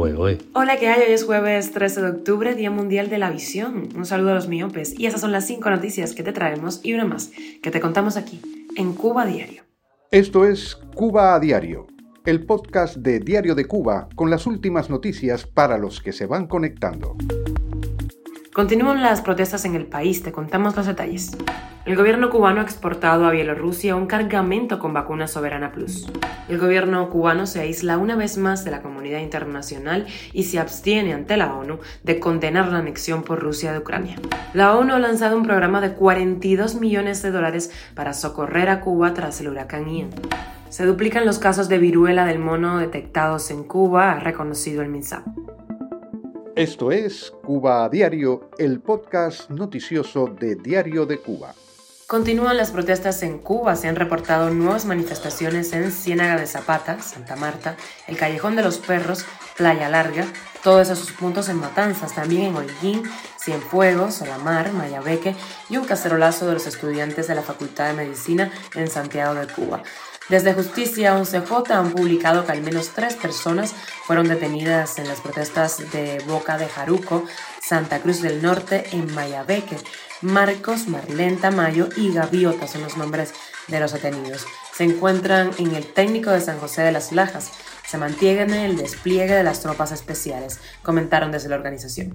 Hola, ¿qué hay? Hoy es jueves 13 de octubre, Día Mundial de la Visión. Un saludo a los miopes. Y esas son las cinco noticias que te traemos y una más que te contamos aquí, en Cuba Diario. Esto es Cuba a Diario, el podcast de Diario de Cuba con las últimas noticias para los que se van conectando. Continúan las protestas en el país, te contamos los detalles. El gobierno cubano ha exportado a Bielorrusia un cargamento con vacuna Soberana Plus. El gobierno cubano se aísla una vez más de la comunidad internacional y se abstiene ante la ONU de condenar la anexión por Rusia de Ucrania. La ONU ha lanzado un programa de 42 millones de dólares para socorrer a Cuba tras el huracán Ian. Se duplican los casos de viruela del mono detectados en Cuba, ha reconocido el MINSAP. Esto es Cuba a Diario, el podcast noticioso de Diario de Cuba. Continúan las protestas en Cuba. Se han reportado nuevas manifestaciones en Ciénaga de Zapata, Santa Marta, el Callejón de los Perros, Playa Larga, todos esos puntos en Matanzas, también en Holguín, Cienfuegos, Solamar, Mayabeque y un cacerolazo de los estudiantes de la Facultad de Medicina en Santiago de Cuba. Desde Justicia 11J han publicado que al menos tres personas fueron detenidas en las protestas de Boca de Jaruco, Santa Cruz del Norte, en Mayabeque. Marcos, Marlene Tamayo y Gaviota son los nombres de los detenidos. Se encuentran en el técnico de San José de las Lajas. Se mantiene el despliegue de las tropas especiales, comentaron desde la organización.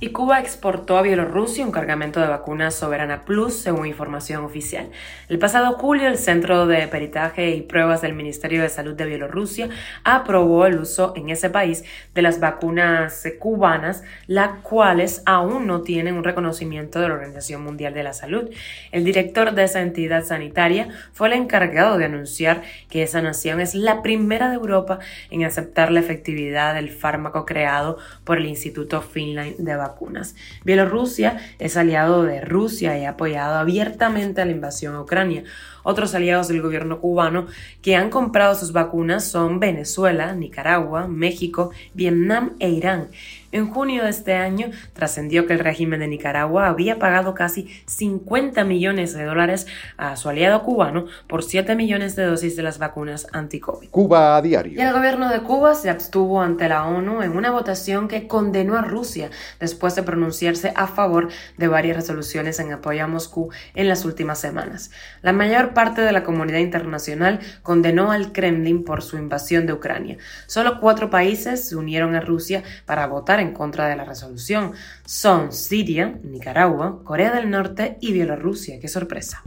Y Cuba exportó a Bielorrusia un cargamento de vacunas Soberana Plus, según información oficial. El pasado julio, el Centro de Peritaje y Pruebas del Ministerio de Salud de Bielorrusia aprobó el uso en ese país de las vacunas cubanas, las cuales aún no tienen un reconocimiento de la Organización Mundial de la Salud. El director de esa entidad sanitaria fue el encargado de anunciar que esa nación es la primera de Europa en aceptar la efectividad del fármaco creado por el Instituto Finland de Vacunas vacunas. Bielorrusia es aliado de Rusia y ha apoyado abiertamente a la invasión a Ucrania. Otros aliados del gobierno cubano que han comprado sus vacunas son Venezuela, Nicaragua, México, Vietnam e Irán. En junio de este año trascendió que el régimen de Nicaragua había pagado casi 50 millones de dólares a su aliado cubano por 7 millones de dosis de las vacunas anti-COVID. Cuba a diario. Y el gobierno de Cuba se abstuvo ante la ONU en una votación que condenó a Rusia después de pronunciarse a favor de varias resoluciones en apoyo a Moscú en las últimas semanas. La mayor parte de la comunidad internacional condenó al Kremlin por su invasión de Ucrania. Solo cuatro países se unieron a Rusia para votar en contra de la resolución. Son Siria, Nicaragua, Corea del Norte y Bielorrusia. ¡Qué sorpresa!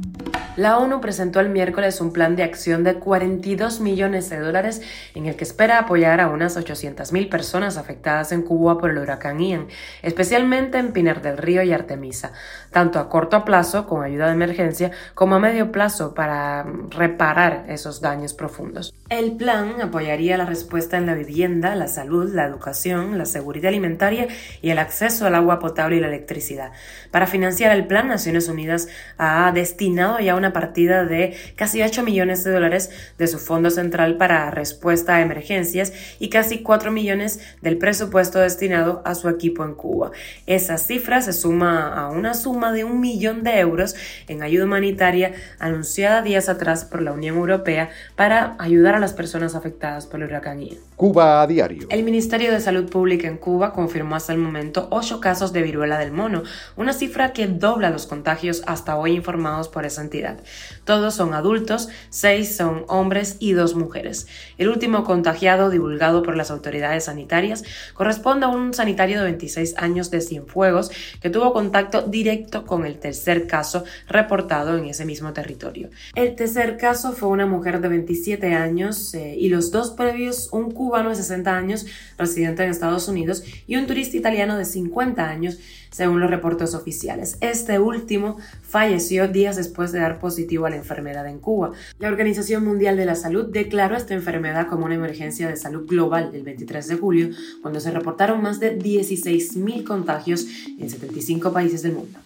La ONU presentó el miércoles un plan de acción de 42 millones de dólares en el que espera apoyar a unas 800.000 personas afectadas en Cuba por el huracán Ian, especialmente en Pinar del Río y Artemisa, tanto a corto plazo con ayuda de emergencia como a medio plazo para reparar esos daños profundos. El plan apoyaría la respuesta en la vivienda, la salud, la educación, la seguridad alimentaria y el acceso al agua potable y la electricidad. Para financiar el plan, Naciones Unidas ha destinado ya una partida de casi 8 millones de dólares de su Fondo Central para respuesta a emergencias y casi 4 millones del presupuesto destinado a su equipo en Cuba. Esa cifra se suma a una suma de un millón de euros en ayuda humanitaria anunciada días atrás por la Unión Europea para ayudar a las personas afectadas por el huracán Ian. Cuba a diario. El Ministerio de Salud Pública en Cuba confirmó hasta el momento ocho casos de viruela del mono, una cifra que dobla los contagios hasta hoy informados por esa entidad. Todos son adultos, seis son hombres y dos mujeres. El último contagiado divulgado por las autoridades sanitarias corresponde a un sanitario de 26 años de Cienfuegos que tuvo contacto directo con el tercer caso reportado en ese mismo territorio. El tercer caso fue una mujer de 27 años eh, y los dos previos un cubano de 60 años residente en Estados Unidos y un turista italiano de 50 años según los reportes oficiales. Este último falleció días después de dar positivo a la enfermedad en Cuba. La Organización Mundial de la Salud declaró esta enfermedad como una emergencia de salud global el 23 de julio, cuando se reportaron más de 16.000 contagios en 75 países del mundo.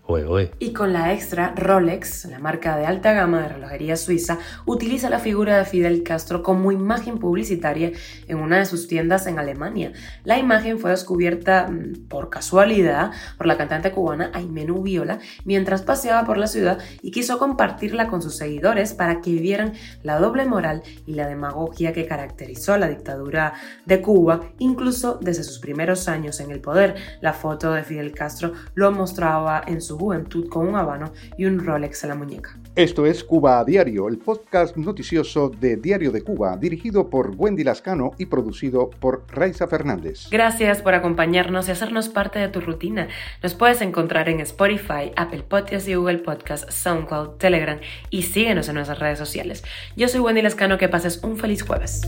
Y con la extra, Rolex, la marca de alta gama de relojería suiza, utiliza la figura de Fidel Castro como imagen publicitaria en una de sus tiendas en Alemania. La imagen fue descubierta mm, por casualidad por la cantante cubana Aimenu Viola mientras paseaba por la ciudad y quiso compartirla con sus seguidores para que vieran la doble moral y la demagogia que caracterizó la dictadura de Cuba, incluso desde sus primeros años en el poder. La foto de Fidel Castro lo mostraba en su juventud con un habano y un Rolex en la muñeca. Esto es Cuba a Diario, el podcast noticioso de Diario de Cuba, dirigido por Wendy Lascano y producido por Raiza Fernández. Gracias por acompañarnos y hacernos parte de tu rutina. Nos puedes encontrar en Spotify, Apple Podcasts y Google Podcasts, SoundCloud, Telegram y síguenos en nuestras redes sociales. Yo soy Wendy Lascano, que pases un feliz jueves.